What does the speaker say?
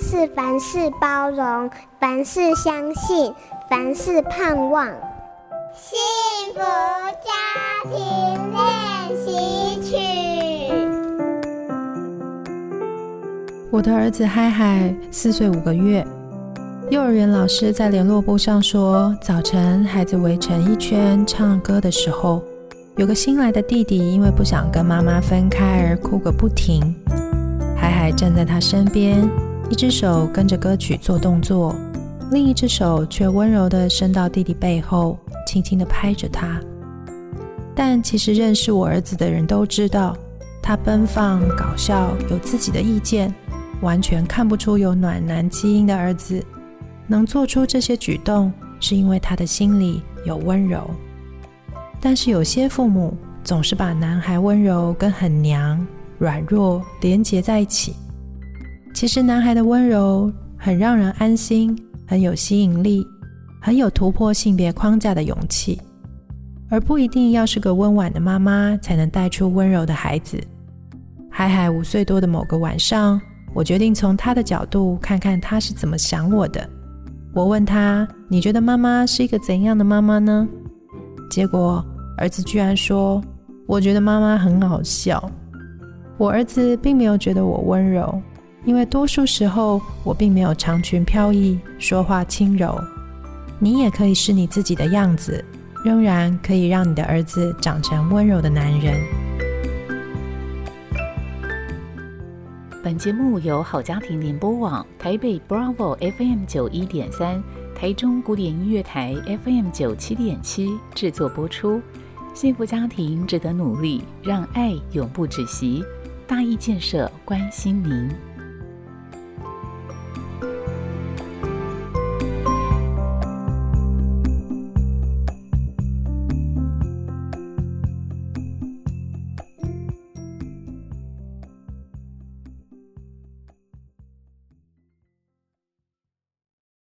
是凡事包容，凡事相信，凡事盼望。幸福家庭练习曲。我的儿子嗨嗨四岁五个月，幼儿园老师在联络簿上说，早晨孩子围成一圈唱歌的时候，有个新来的弟弟因为不想跟妈妈分开而哭个不停。嗨嗨站在他身边，一只手跟着歌曲做动作，另一只手却温柔地伸到弟弟背后，轻轻地拍着他。但其实认识我儿子的人都知道，他奔放、搞笑，有自己的意见，完全看不出有暖男基因的儿子能做出这些举动，是因为他的心里有温柔。但是有些父母总是把男孩温柔跟很娘。软弱连结在一起。其实男孩的温柔很让人安心，很有吸引力，很有突破性别框架的勇气，而不一定要是个温婉的妈妈才能带出温柔的孩子。海海五岁多的某个晚上，我决定从他的角度看看他是怎么想我的。我问他：“你觉得妈妈是一个怎样的妈妈呢？”结果儿子居然说：“我觉得妈妈很好笑。”我儿子并没有觉得我温柔，因为多数时候我并没有长裙飘逸，说话轻柔。你也可以是你自己的样子，仍然可以让你的儿子长成温柔的男人。本节目由好家庭联播网、台北 Bravo FM 九一点三、台中古典音乐台 FM 九七点七制作播出。幸福家庭值得努力，让爱永不止息。大义建设关心您。